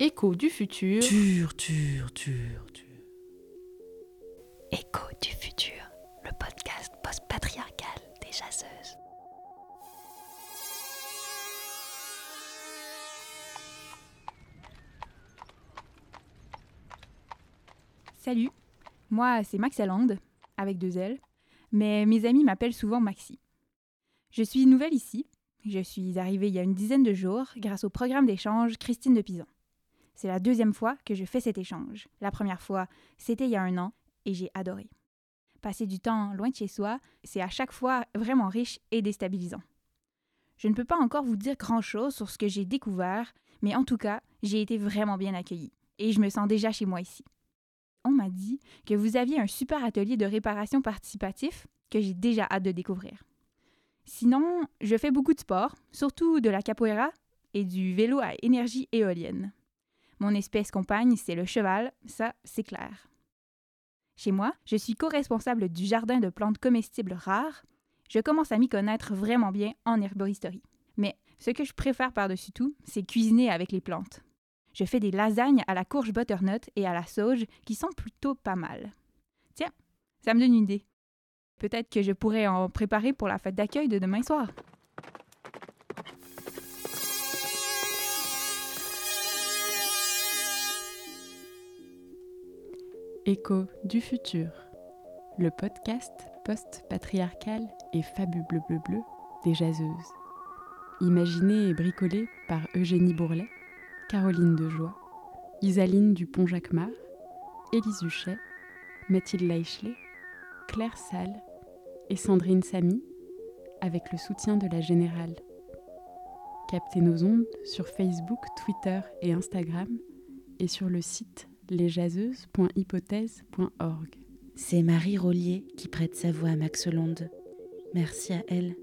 Écho du futur. Tur, tur, tur, tur. Écho du futur, le podcast post-patriarcal des jaseuses. Salut, moi c'est Maxalande, avec deux L, mais mes amis m'appellent souvent Maxi. Je suis nouvelle ici, je suis arrivée il y a une dizaine de jours grâce au programme d'échange Christine de Pizan. C'est la deuxième fois que je fais cet échange. La première fois, c'était il y a un an, et j'ai adoré. Passer du temps loin de chez soi, c'est à chaque fois vraiment riche et déstabilisant. Je ne peux pas encore vous dire grand-chose sur ce que j'ai découvert, mais en tout cas, j'ai été vraiment bien accueillie, et je me sens déjà chez moi ici on m'a dit que vous aviez un super atelier de réparation participatif que j'ai déjà hâte de découvrir. Sinon, je fais beaucoup de sport, surtout de la capoeira et du vélo à énergie éolienne. Mon espèce compagne, c'est le cheval, ça, c'est clair. Chez moi, je suis co-responsable du jardin de plantes comestibles rares. Je commence à m'y connaître vraiment bien en herboristerie. Mais ce que je préfère par-dessus tout, c'est cuisiner avec les plantes. Je fais des lasagnes à la courge butternut et à la sauge qui sont plutôt pas mal. Tiens, ça me donne une idée. Peut-être que je pourrais en préparer pour la fête d'accueil de demain soir. Écho du futur, le podcast post-patriarcal et fabuleux bleu bleu bleu des jaseuses. Imaginé et bricolé par Eugénie Bourlet, Caroline Dejoie, Isaline Dupont-Jacquemart, Élise Huchet, Mathilde Leichelet, Claire Salle et Sandrine Samy, avec le soutien de la Générale. Captez nos ondes sur Facebook, Twitter et Instagram et sur le site lesjaseuses.hypothèse.org. C'est Marie Rollier qui prête sa voix à Max Merci à elle.